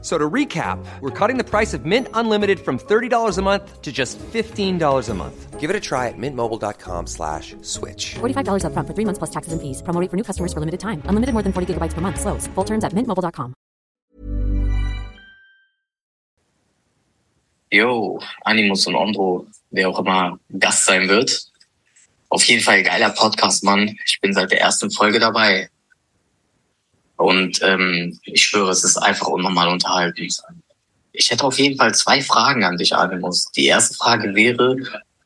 So to recap, we're cutting the price of Mint Unlimited from $30 a month to just $15 a month. Give it a try at mintmobile.com slash switch. $45 upfront for three months plus taxes and fees. Promo rate for new customers for limited time. Unlimited more than 40 gigabytes per month. Slows. Full terms at mintmobile.com. Yo, Animus und Ondro, wer auch immer Gast sein wird. Auf jeden Fall geiler Podcast, Mann. Ich bin seit der ersten Folge dabei. Und ähm, ich schwöre, es ist einfach unnormal unterhaltend. Ich hätte auf jeden Fall zwei Fragen an dich, Animus. Die erste Frage wäre,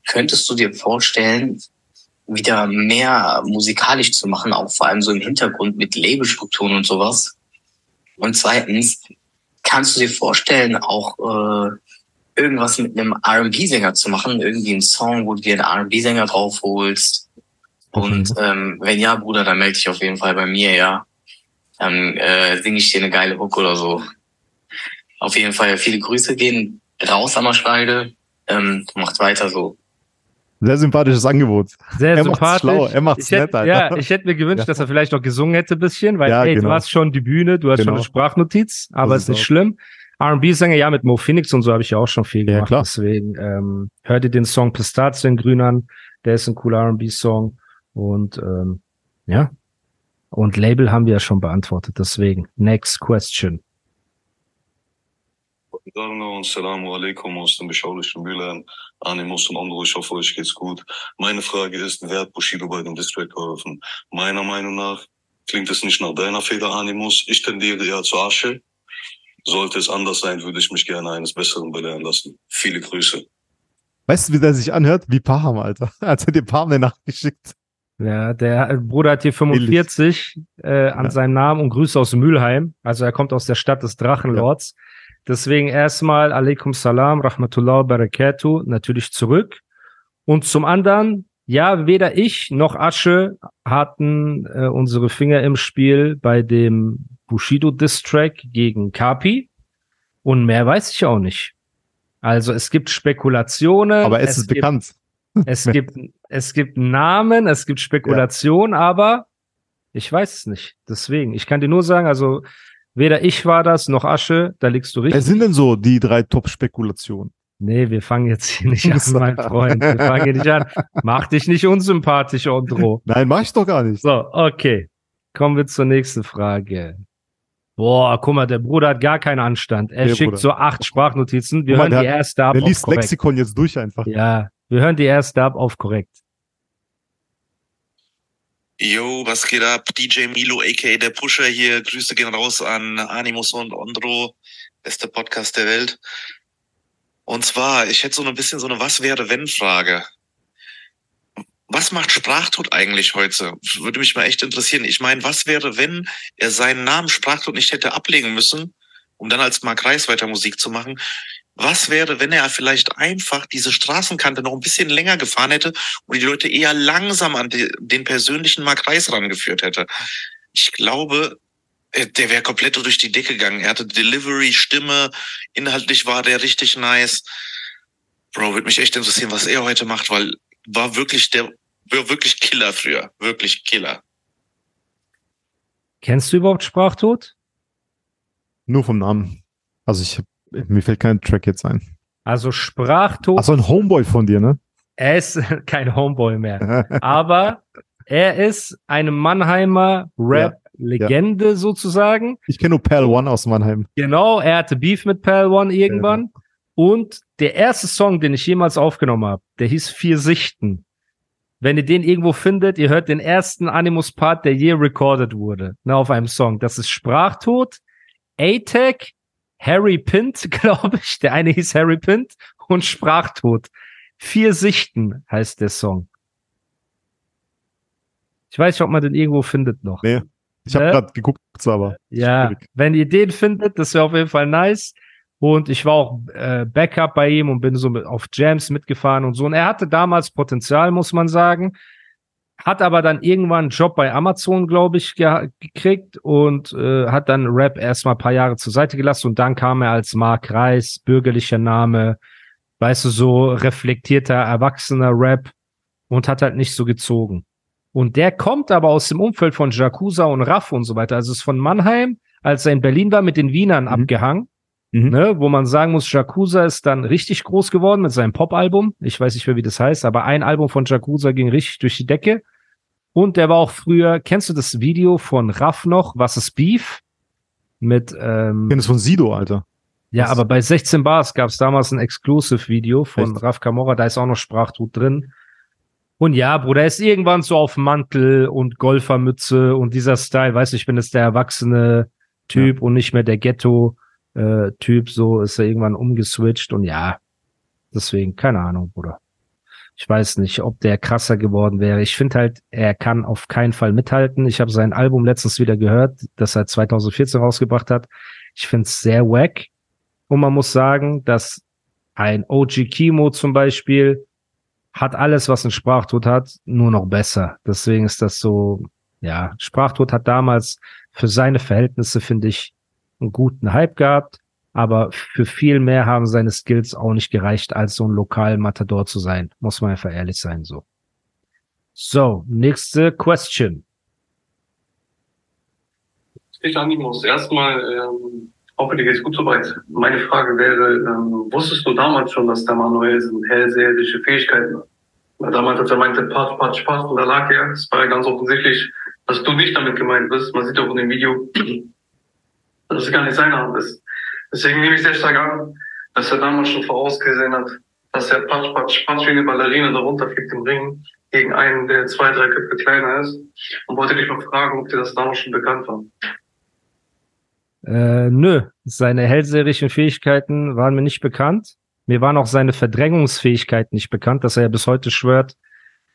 könntest du dir vorstellen, wieder mehr musikalisch zu machen, auch vor allem so im Hintergrund mit Labelstrukturen und sowas? Und zweitens, kannst du dir vorstellen, auch äh, irgendwas mit einem R&B-Sänger zu machen? Irgendwie einen Song, wo du dir einen R&B-Sänger draufholst? Und ähm, wenn ja, Bruder, dann melde dich auf jeden Fall bei mir, ja dann äh, singe ich dir eine geile Hook oder so. Auf jeden Fall viele Grüße gehen raus am Schweide. Ähm, macht weiter so. Sehr sympathisches Angebot. Sehr er sympathisch. Macht's schlau. Er macht's ich hätte, nett. Ja, ich hätte mir gewünscht, Ja. dass er vielleicht noch gesungen hätte ein bisschen, weil Ja, ey, genau. du hast schon die Bühne, du hast schon Genau. eine Sprachnotiz, aber Das ist ist nicht schlimm. R&B-Sänger, ja, mit Mo Phoenix und so habe ich ja auch schon viel Ja, gemacht. klar. Deswegen ähm, hör dir den Song Pistaziengrün an, der ist ein cooler R&B-Song und ähm, ja. Und Label haben wir ja schon beantwortet, deswegen next question. Und Salamu alaikum aus dem beschaulichen Bülent. Animus und Andro, ich hoffe, euch geht's gut. Meine Frage ist, wer hat Bushido bei dem Distrack geholfen? Meiner Meinung nach klingt es nicht nach deiner Feder, Animus. Ich tendiere eher zu Asche. Sollte es anders sein, würde ich mich gerne eines Besseren belehren lassen. Viele Grüße. Weißt du, wie der sich anhört? Wie Paham, Alter. Als er dir Paham eine Nachricht geschickt. Ja, der Bruder hat hier 45 äh, an Ja. seinem Namen und Grüße aus Mülheim. Also er kommt aus der Stadt des Drachenlords. Deswegen erstmal Alaikum Salam, Rahmatullah Barakatuh, natürlich zurück. Und zum anderen, ja, weder ich noch Asche hatten äh, unsere Finger im Spiel bei dem Bushido Diss-Track gegen Kapi. Und mehr weiß ich auch nicht. Also es gibt Spekulationen. Aber es, ist gibt, bekannt. Es gibt, es gibt Namen, es gibt Spekulationen, aber ich weiß es nicht. Deswegen, ich kann dir nur sagen, also weder ich war das noch Asche, da liegst du Wer richtig. sind denn so die drei Top-Spekulationen? Nee, wir fangen jetzt hier nicht an, mein Freund. Wir fangen hier nicht an. Mach dich nicht unsympathisch, Ondro. Nein, mach ich doch gar nicht. So, okay. Kommen wir zur nächsten Frage. Boah, guck mal, der Bruder hat gar keinen Anstand. Er Der schickt Bruder. so acht Sprachnotizen. Wir Guck mal, hören der die hat- erste ab Der auf liest korrekt. Lexikon jetzt durch einfach. Ja, wir hören die erste ab auf korrekt. Yo, was geht ab? DJ Milo, aka der Pusher hier. Grüße gehen raus an Animus und Ondro. Beste Podcast der Welt. Und zwar, ich hätte so ein bisschen so eine Was wäre wenn Frage. Was macht Sprachtod eigentlich heute? Würde mich mal echt interessieren. Ich meine, was wäre, wenn er seinen Namen Sprachtod nicht hätte ablegen müssen, um dann als Mark Reis weiter Musik zu machen? Was wäre, wenn er vielleicht einfach diese Straßenkante noch ein bisschen länger gefahren hätte und die Leute eher langsam an den persönlichen Mark Reis rangeführt hätte? Ich glaube, äh, der wäre komplett durch die Decke gegangen. Er hatte Delivery, Stimme, inhaltlich war der richtig nice. Bro, würde mich echt interessieren, was er heute macht, weil war wirklich der, war wirklich Killer früher. Wirklich Killer. Kennst du überhaupt Sprachtod? Nur vom Namen. Also ich, mir fällt kein Track jetzt ein. Also Sprachtod, Ach so, ein Homeboy von dir, ne? er ist kein Homeboy mehr. Aber er ist eine Mannheimer Rap-Legende sozusagen. Ich kenne nur Pal One aus Mannheim. Genau, er hatte Beef mit Pal One irgendwann. Und der erste Song, den ich jemals aufgenommen habe, der hieß Vier Sichten. Wenn ihr den irgendwo findet, ihr hört den ersten Animus-Part, der je recorded wurde, ne, auf einem Song. Das ist Sprachtod, A-Tech, Harry Pint, glaube ich. Der eine hieß Harry Pint und Sprachtod. Vier Sichten heißt der Song. Ich weiß nicht, ob man den irgendwo findet noch. Nee. Ich habe Ne? gerade geguckt, aber. Ja, Schwierig. wenn ihr den findet, das wäre auf jeden Fall nice. Und ich war auch äh, Backup bei ihm und bin so mit, auf Jams mitgefahren und so. Und er hatte damals Potenzial, muss man sagen. Hat aber dann irgendwann einen Job bei Amazon, glaube ich, ge gekriegt und äh, hat dann Rap erstmal ein paar Jahre zur Seite gelassen und dann kam er als Mark Reis, bürgerlicher Name, weißt du, so reflektierter, erwachsener Rap und hat halt nicht so gezogen. Und der kommt aber aus dem Umfeld von Jakuza und Raff und so weiter. Also ist von Mannheim, als er in Berlin war, mit den Wienern mhm. abgehangen. Mhm. Ne, wo man sagen muss, Jakuza ist dann richtig groß geworden mit seinem Pop-Album. Ich weiß nicht mehr, wie das heißt, aber ein Album von Jakuza ging richtig durch die Decke. Und der war auch früher, kennst du das Video von Raff noch? Was ist Beef? Mit, ähm, Ich kenn das von Sido, Alter. Ja, aber bei 16 Bars gab es damals ein Exclusive-Video von Echt? Raf Kamora, da ist auch noch Sprachtut drin. Und ja, Bruder, er ist irgendwann so auf Mantel und Golfermütze und dieser Style, weißt du, ich bin jetzt der erwachsene Typ ja. und nicht mehr der Ghetto-Typ, so ist er irgendwann umgeswitcht und ja, deswegen, keine Ahnung, Bruder. Ich weiß nicht, ob der krasser geworden wäre. Ich finde halt, er kann auf keinen Fall mithalten. Ich habe sein Album letztens wieder gehört, das er 2014 rausgebracht hat. Ich finde es sehr wack. Und man muss sagen, dass ein OG Kimo zum Beispiel hat alles, was ein Sprachtod hat, nur noch besser. Deswegen ist das so, ja, Sprachtod hat damals für seine Verhältnisse, finde ich, einen guten Hype gehabt, aber für viel mehr haben seine Skills auch nicht gereicht, als so ein lokal Matador zu sein. Muss man einfach ehrlich sein, so. So, nächste Question. Ich, Animus, erstmal, ähm, hoffe, dir geht's gut soweit. Meine Frage wäre, ähm, wusstest du damals schon, dass der Manuel hellseherische Fähigkeiten hat? Weil damals, als er meinte, Patsch, Patsch, Patsch, und da lag er, es war ja ganz offensichtlich, dass du nicht damit gemeint bist. Man sieht auch in dem Video, dass es gar nicht seine Hand ist. Deswegen nehme ich sehr stark an, dass er damals schon vorausgesehen hat, dass er Patsch, Patsch, Patsch wie eine Ballerine darunter fliegt im Ring gegen einen, der zwei, drei Köpfe kleiner ist. Und wollte dich mal fragen, ob dir das damals schon bekannt war. Äh, nö, seine hellseherischen Fähigkeiten waren mir nicht bekannt. Mir waren auch seine Verdrängungsfähigkeiten nicht bekannt, dass er ja bis heute schwört,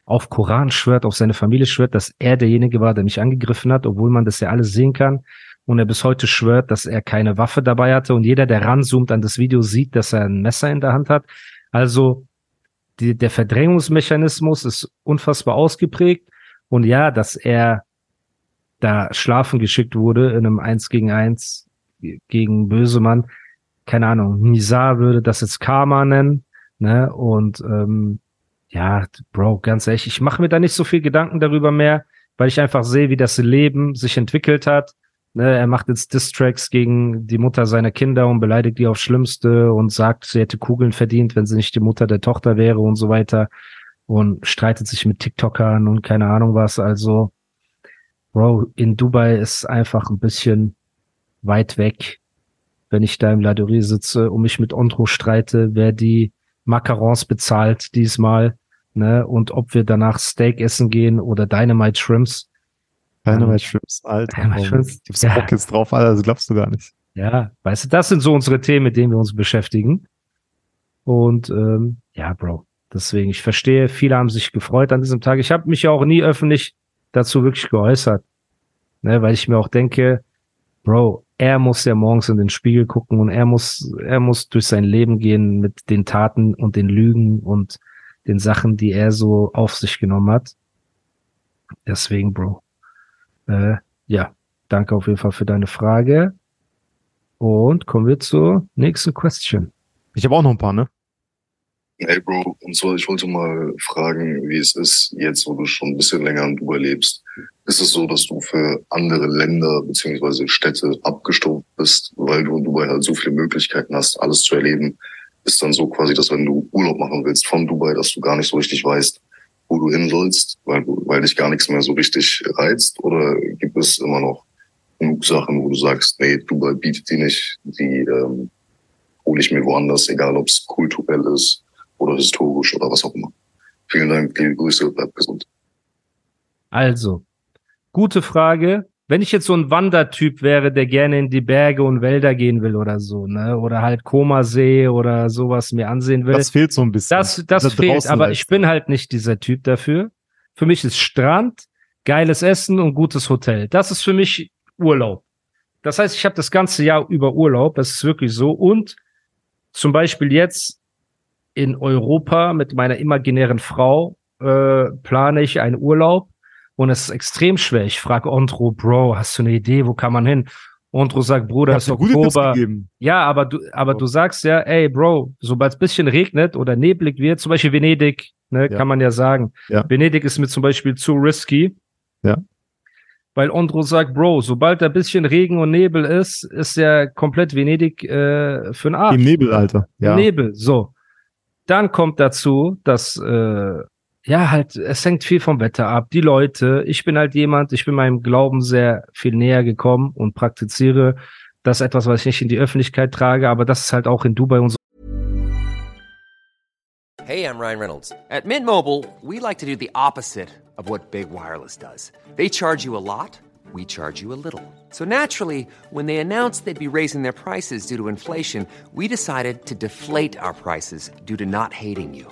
auf Koran schwört, auf seine Familie schwört, dass er derjenige war, der mich angegriffen hat, obwohl man das ja alles sehen kann. Und er bis heute schwört, dass er keine Waffe dabei hatte. Und jeder, der ranzoomt an das Video, sieht, dass er ein Messer in der Hand hat. Also die, der Verdrängungsmechanismus ist unfassbar ausgeprägt. Und ja, dass er da schlafen geschickt wurde in einem Eins gegen Eins gegen Bösemann. Keine Ahnung, Nizar würde das jetzt Karma nennen, ne? Und ähm, ja, Bro, ganz ehrlich, ich mache mir da nicht so viel Gedanken darüber mehr, weil ich einfach sehe, wie das Leben sich entwickelt hat. Ne, er macht jetzt Distracks gegen die Mutter seiner Kinder und beleidigt die aufs Schlimmste und sagt, sie hätte Kugeln verdient, wenn sie nicht die Mutter der Tochter wäre und so weiter. Und streitet sich mit TikTokern und keine Ahnung was. Also, Bro, in Dubai ist einfach ein bisschen weit weg, wenn ich da im Ladorie sitze und mich mit Ondro streite, wer die Macarons bezahlt diesmal, ne, und ob wir danach Steak essen gehen oder Dynamite Shrimps. Dynamite ähm, Shrimps, Alter. Dynamite Shrimps. Gibt's ja. Bock jetzt drauf, Alter, das glaubst du gar nicht. Ja, weißt du, das sind so unsere Themen, mit denen wir uns beschäftigen. Und ähm, ja, Bro, deswegen, ich verstehe, viele haben sich gefreut an diesem Tag. Ich habe mich ja auch nie öffentlich dazu wirklich geäußert. Ne, weil ich mir auch denke, Bro, er muss ja morgens in den Spiegel gucken und er muss, er muss durch sein Leben gehen mit den Taten und den Lügen und den Sachen, die er so auf sich genommen hat. Deswegen, Bro. Äh, ja, danke auf jeden Fall für deine Frage. Und kommen wir zur nächsten Question. Ich habe auch noch ein paar, ne? Hey Bro, und zwar, ich wollte mal fragen, wie es ist, jetzt wo du schon ein bisschen länger in Dubai lebst. Ist es so, dass du für andere Länder beziehungsweise Städte abgestuft bist, weil du in Dubai halt so viele Möglichkeiten hast, alles zu erleben? Ist dann so quasi, dass wenn du Urlaub machen willst von Dubai, dass du gar nicht so richtig weißt, wo du hin sollst, weil, du, weil dich gar nichts mehr so richtig reizt? Oder gibt es immer noch genug Sachen, wo du sagst, nee, Dubai bietet die nicht, die ähm, hole ich mir woanders, egal ob es kulturell ist oder historisch oder was auch immer. Vielen Dank, liebe Grüße, bleibt gesund. Also, gute Frage. Wenn ich jetzt so ein Wandertyp wäre, der gerne in die Berge und Wälder gehen will oder so, ne, oder halt Komasee oder sowas mir ansehen will. Das fehlt so ein bisschen. Das, das, das fehlt, aber ich bin halt nicht dieser Typ dafür. Für mich ist Strand, geiles Essen und gutes Hotel. Das ist für mich Urlaub. Das heißt, ich habe das ganze Jahr über Urlaub. Das ist wirklich so. Und zum Beispiel jetzt in Europa mit meiner imaginären Frau äh, plane ich einen Urlaub und es ist extrem schwer. Ich frage Ondro, Bro, hast du eine Idee, wo kann man hin? Ondro sagt, Bruder, ist Oktober. Ja, aber du, aber du sagst ja, ey, Bro, sobald es bisschen regnet oder neblig wird, zum Beispiel Venedig, ne, Ja. kann man ja sagen. Ja. Venedig ist mir zum Beispiel zu risky. Ja. Weil Ondro sagt, Bro, sobald da bisschen Regen und Nebel ist, ist ja komplett Venedig äh, für den Arsch. Im Nebel, Alter. Ja. Nebel, so. Dann kommt dazu, dass äh, ja halt, es hängt viel vom Wetter ab. Die Leute, ich bin halt jemand, ich bin meinem Glauben sehr viel näher gekommen und praktiziere das ist etwas, was ich nicht in die Öffentlichkeit trage, aber das ist halt auch in Dubai und so. Hey, I'm Ryan Reynolds. At Mint Mobile, we like to do the opposite of what Big Wireless does. They charge you a lot, we charge you a little. So naturally, when they announced they'd be raising their prices due to inflation, we decided to deflate our prices due to not hating you.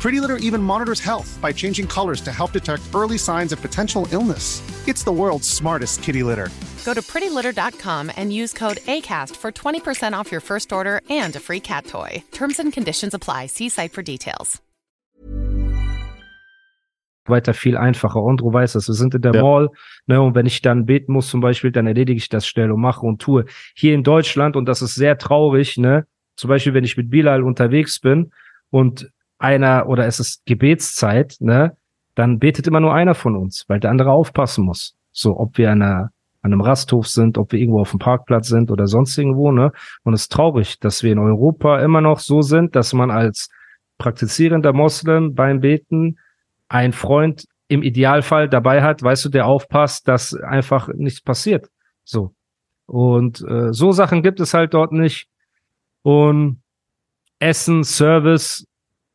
Pretty Litter even monitors health by changing colors to help detect early signs of potential illness. It's the world's smartest kitty litter. Go to prettylitter.com and use code ACAST for 20% off your first order and a free cat toy. Terms and conditions apply. See site for details. weiter viel einfacher. Ondro weiß das. Wir sind in der Ja. Mall, ne, und wenn ich dann beten muss zum Beispiel, dann erledige ich das schnell und mache und tue. Hier in Deutschland, und das ist sehr traurig, ne, zum Beispiel, wenn ich mit Bilal unterwegs bin und einer, oder es ist Gebetszeit, ne, dann betet immer nur einer von uns, weil der andere aufpassen muss. So, ob wir an, einer, an einem Rasthof sind, ob wir irgendwo auf dem Parkplatz sind oder sonst irgendwo, ne. Und es ist traurig, dass wir in Europa immer noch so sind, dass man als praktizierender Moslem beim Beten ein Freund im Idealfall dabei hat, weißt du, der aufpasst, dass einfach nichts passiert. So. Und äh, so Sachen gibt es halt dort nicht. Und Essen, Service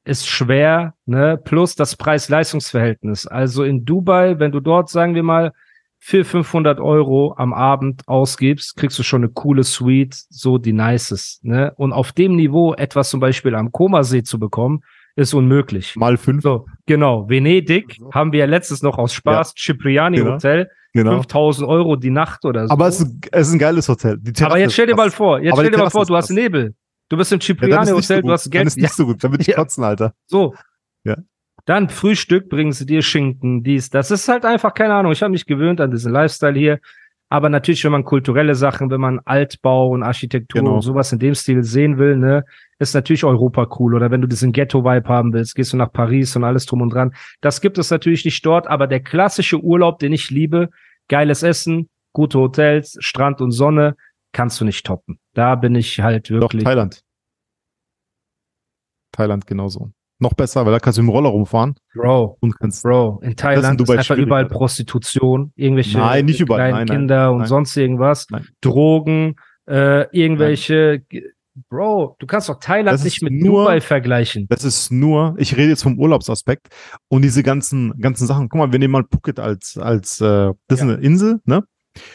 ist schwer, ne? Plus das Preis-Leistungs-Verhältnis. Also in Dubai, wenn du dort, sagen wir mal, für 500 Euro am Abend ausgibst, kriegst du schon eine coole Suite, so die nices, ne? Und auf dem Niveau etwas zum Beispiel am Komasee zu bekommen, ist unmöglich. Mal fünf. So, genau. Venedig haben wir ja letztens noch aus Spaß, Cipriani Genau. Hotel, Genau. 5000 Euro die Nacht oder so. Aber es ist, es ist ein geiles Hotel. Aber jetzt stell dir mal vor, jetzt stell dir mal vor, du hast. Nebel. Du bist im Ja, dann Cipriani ist nicht so Hotel, gut. du hast Dann Geld. ist nicht so gut. Dann würde ich Ja. kotzen, Alter. So. Ja. Dann Frühstück bringen sie dir Schinken, dies, das ist halt einfach, keine Ahnung, ich habe mich gewöhnt an diesen Lifestyle hier. Aber natürlich, wenn man kulturelle Sachen, wenn man Altbau und Architektur Genau. und sowas in dem Stil sehen will, ne, ist natürlich Europa cool. Oder wenn du diesen Ghetto-Vibe haben willst, gehst du nach Paris und alles drum und dran. Das gibt es natürlich nicht dort, aber der klassische Urlaub, den ich liebe, geiles Essen, gute Hotels, Strand und Sonne, kannst du nicht toppen. Da bin ich halt Doch, wirklich. Thailand. Thailand genauso. Noch besser, weil da kannst du im Roller rumfahren Bro, und kannst. Bro, in Thailand ist, Dubai einfach überall. Prostitution, irgendwelche Nein, nicht überall. kleinen Nein, nein, Kinder und sonst irgendwas. Drogen, äh, irgendwelche. Bro, du kannst doch Thailand Das nicht ist mit nur- Dubai vergleichen. Das ist nur, ich rede jetzt vom Urlaubsaspekt und diese ganzen, ganzen Sachen. Guck mal, wir nehmen mal Phuket als, als, äh, das ist eine Insel, ne?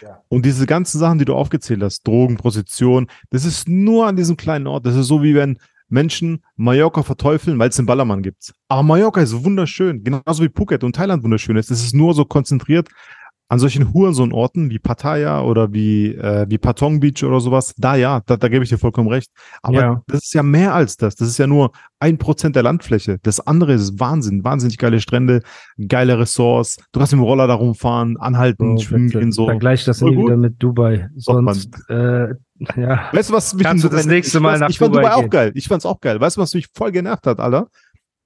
Ja. Und diese ganzen Sachen, die du aufgezählt hast, Drogen, Prostitution, das ist nur an diesem kleinen Ort. Das ist so wie wenn Menschen Mallorca verteufeln, weil es den Ballermann gibt. Aber Mallorca ist wunderschön, genauso wie Phuket und Thailand wunderschön ist. Es ist nur so konzentriert an solchen Hurensohn-Orten wie Pattaya oder wie, äh, wie Patong Beach oder sowas. Da ja, da, da gebe ich dir vollkommen recht. Aber Ja. das ist ja mehr als das. Das ist ja nur ein Prozent der Landfläche. Das andere ist Wahnsinn. Wahnsinnig geile Strände, geile Ressorts. Du kannst dem Roller da rumfahren, anhalten, Bro, schwimmen gehen, so. Vergleich das nie wieder mit Dubai. Sonst, äh, ja. Weißt du, was mich Kannst du das nächste ich Mal fand's- nach Ich fand Dubai Dubai auch geil. Ich fand's auch geil. Weißt du, was mich voll genervt hat, Alter?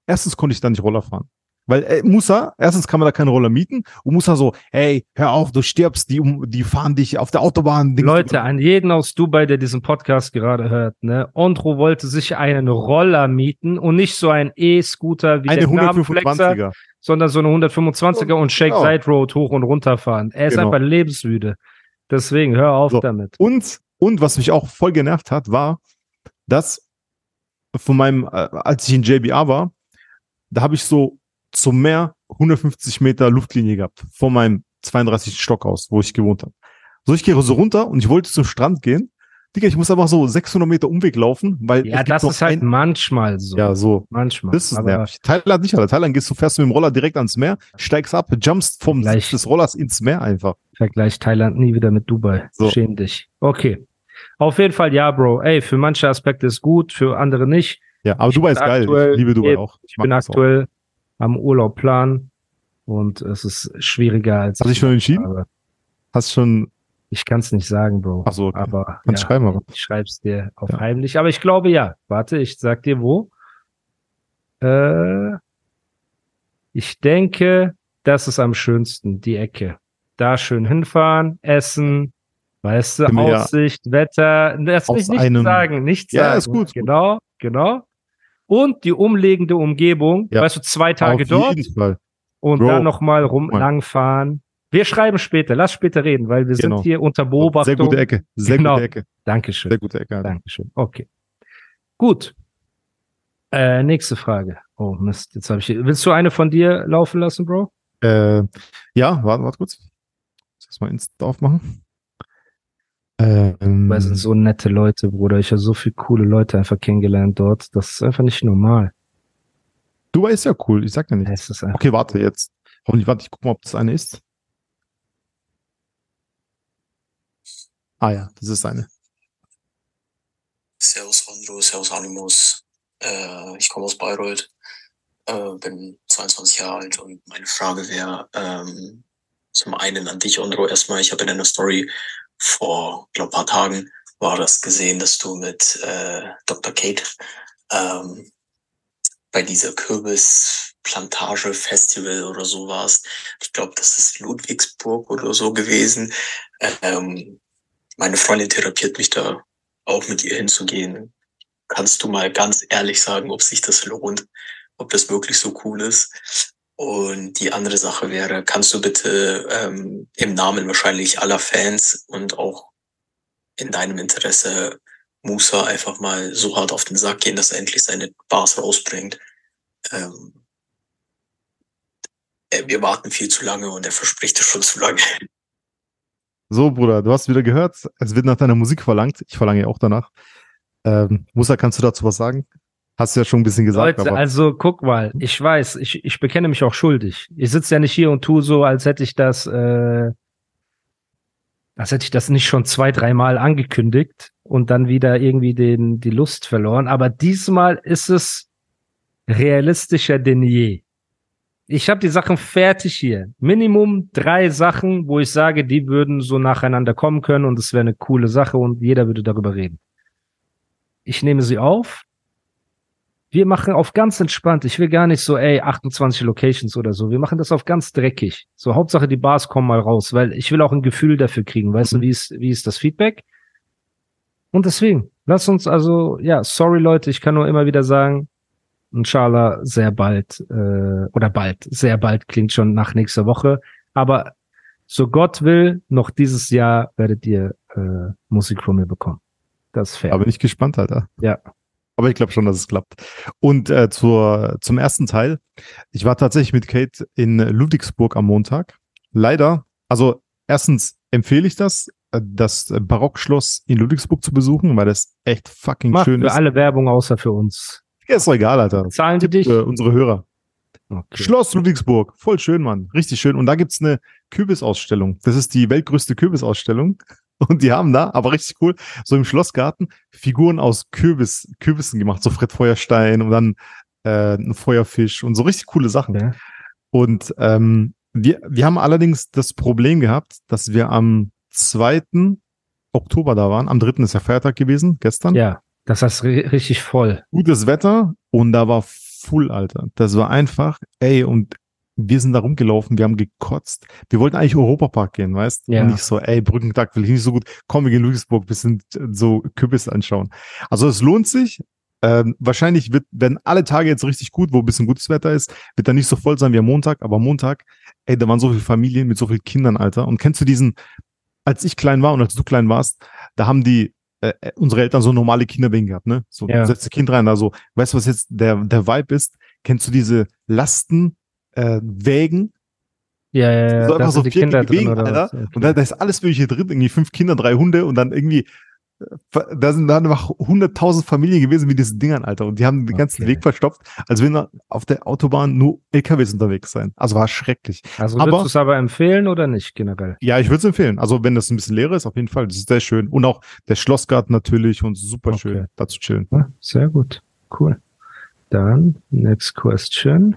Erstens konnte ich da nicht Roller fahren. Weil äh, Musa, erstens kann man da keine Roller mieten und Musa so, hey, hör auf, du stirbst, die, die fahren dich auf der Autobahn. Leute, an jeden aus Dubai, der diesen Podcast gerade hört, ne? Ondro wollte sich einen Roller mieten und nicht so ein E-Scooter wie eine der Namenflexer, 125er. sondern so eine 125er und Shake Genau. Side Road hoch und runter fahren. Er ist Genau. einfach lebensmüde. Deswegen hör auf So. damit. Und, und was mich auch voll genervt hat, war, dass von meinem, äh, als ich in JBA war, da habe ich so zum Meer 150 Meter Luftlinie gehabt. Von meinem 32. Stock aus, wo ich gewohnt habe. So, ich gehe so runter und ich wollte zum Strand gehen. Digga, ich muss einfach so 600 Meter Umweg laufen, weil Ja, das ist halt ein- manchmal so. ja so. Manchmal. Das ist Aber nervig. Thailand nicht, Alter. Thailand gehst du fährst mit dem Roller direkt ans Meer, steigst ab, jumpst vom Gleich. Sitz des Rollers ins Meer einfach. Vergleich Thailand nie wieder mit Dubai. So. Schäm dich. Okay. Auf jeden Fall, ja, Bro. Ey, für manche Aspekte ist gut, für andere nicht. Ja, aber Ich Dubai ist geil. aktuell- ich liebe Dubai auch. Ich mag bin das auch. Am Urlaub planen und es ist schwieriger als. Hast du dich schon entschieden? Aber Hast schon, ich kann es nicht sagen, Bro. ach so, okay. Aber Kannst ja, schreiben, aber. ich schreib's dir auf Ja. heimlich. Aber ich glaube ja. Warte, ich sag dir wo. Äh, ich denke, das ist am schönsten, die Ecke. Da schön hinfahren, essen, weißt du, wir ja Aussicht, Wetter. Das will ich nicht sagen, nicht Ja, sagen. ist gut, ist gut. Genau, genau. Und die umliegende Umgebung, Ja. weißt du, zwei Tage Auf dort jeden Fall. und Bro, dann nochmal rum mal. langfahren. Wir schreiben später, lass später reden, weil wir Genau. sind hier unter Beobachtung. Sehr gute Ecke. Sehr Genau. gute Ecke. Dankeschön. Sehr gute Ecke. Alter. Dankeschön. Okay. Gut. Äh, nächste Frage. Oh Mist, jetzt habe ich. Willst du eine von dir laufen lassen, Bro? Äh, ja, warte, warte kurz. Ich muss mal Insta aufmachen. Ähm, Weil es sind so nette Leute, Bruder. Ich habe so viele coole Leute einfach kennengelernt dort. Das ist einfach nicht normal. Dubai ist ja cool. Ich sag ja nicht. Ist Okay, warte jetzt. Hoffentlich, warte, ich guck mal, ob das eine ist. Ah ja, das ist eine. Servus Andro, Servus Animus. Äh, ich komme aus Bayreuth, äh, bin 22 Jahre alt und meine Frage wäre ähm, zum einen an dich, Andro, erstmal. Ich habe in deiner Story vor, glaube paar Tagen war das gesehen, dass du mit äh, Dr. Kate ähm, bei dieser Kürbisplantage-Festival oder so warst. Ich glaube, das ist Ludwigsburg oder so gewesen. Ähm, meine Freundin therapiert mich da auch mit ihr hinzugehen. Kannst du mal ganz ehrlich sagen, ob sich das lohnt, ob das wirklich so cool ist? Und die andere Sache wäre, kannst du bitte ähm, im Namen wahrscheinlich aller Fans und auch in deinem Interesse Musa einfach mal so hart auf den Sack gehen, dass er endlich seine Bars rausbringt. Ähm, äh, wir warten viel zu lange und er verspricht es schon zu lange. So, Bruder, du hast wieder gehört, es wird nach deiner Musik verlangt. Ich verlange ja auch danach. Ähm, Musa, kannst du dazu was sagen? Hast du ja schon ein bisschen gesagt, Leute, also guck mal, ich weiß, ich, ich bekenne mich auch schuldig. Ich sitze ja nicht hier und tue so, als hätte ich das, äh, als hätte ich das nicht schon zwei, dreimal angekündigt und dann wieder irgendwie den, die Lust verloren. Aber diesmal ist es realistischer denn je. Ich habe die Sachen fertig hier. Minimum drei Sachen, wo ich sage, die würden so nacheinander kommen können und es wäre eine coole Sache und jeder würde darüber reden. Ich nehme sie auf. Wir machen auf ganz entspannt. Ich will gar nicht so, ey, 28 Locations oder so. Wir machen das auf ganz dreckig. So, Hauptsache die Bars kommen mal raus, weil ich will auch ein Gefühl dafür kriegen. Weißt du, wie ist, wie ist das Feedback? Und deswegen, lass uns also, ja, sorry Leute, ich kann nur immer wieder sagen, inshallah sehr bald, äh, oder bald, sehr bald klingt schon nach nächster Woche. Aber so Gott will, noch dieses Jahr werdet ihr äh, Musik von mir bekommen. Das ist fair. da bin ich gespannt, Alter. Ja. Aber ich glaube schon, dass es klappt. Und äh, zur, zum ersten Teil. Ich war tatsächlich mit Kate in Ludwigsburg am Montag. Leider, also erstens empfehle ich das, äh, das Barockschloss in Ludwigsburg zu besuchen, weil das echt fucking Mach schön für ist. alle Werbung außer für uns. Ja, ist doch egal, Alter. Zahlen die dich? Für unsere Hörer. Okay. Schloss Ludwigsburg, voll schön, Mann. Richtig schön. Und da gibt's eine Kürbisausstellung. Das ist die weltgrößte Kürbisausstellung. Und die haben da, aber richtig cool, so im Schlossgarten Figuren aus Kürbis, Kürbissen gemacht. So Fred Feuerstein und dann äh, ein Feuerfisch und so richtig coole Sachen. Ja. Und ähm, wir, wir haben allerdings das Problem gehabt, dass wir am 2. Oktober da waren. Am 3. ist ja Feiertag gewesen, gestern Ja, das ri- richtig voll. gutes Wetter und da war full, Alter. Das war einfach, ey, und wir sind da rumgelaufen, wir haben gekotzt. Wir wollten eigentlich Europapark gehen, weißt Ja. Und nicht so, ey, Brückentag will ich nicht so gut. Komm, wir gehen in Ludwigsburg, bisschen so Kürbis anschauen. Also es lohnt sich. Ähm, wahrscheinlich wird, werden alle Tage jetzt richtig gut, wo ein bisschen gutes Wetter ist, wird dann nicht so voll sein wie am Montag, aber am Montag, ey, da waren so viele Familien mit so vielen Kindern, Alter. Und kennst du diesen, als ich klein war und als du klein warst, da haben die äh, äh, unsere Eltern so normale Kinderwegen gehabt, ne? So, Ja. du setzt das Kind rein, also, weißt du, was jetzt der, der Vibe ist? Kennst du diese Lasten, äh, Wägen, Ja, ja, ja. so einfach so vier Kinder drin Wegen, oder Alter. was? Okay. Und da, da ist alles mögliche drin, irgendwie fünf Kinder, drei Hunde und dann irgendwie, äh, da sind dann einfach hunderttausend Familien gewesen mit diesen Dingern, Alter. Und die haben den ganzen Okay. Weg verstopft, als wenn auf der Autobahn nur LKWs unterwegs sein. Also war schrecklich. Also würdest du es aber empfehlen oder nicht generell? Ja, ich würde es empfehlen. Also wenn das ein bisschen leerer ist, auf jeden Fall. Das ist sehr schön. Und auch der Schlossgarten natürlich und super Okay. schön, da zu chillen. Ja, sehr gut. Cool. Dann, next question.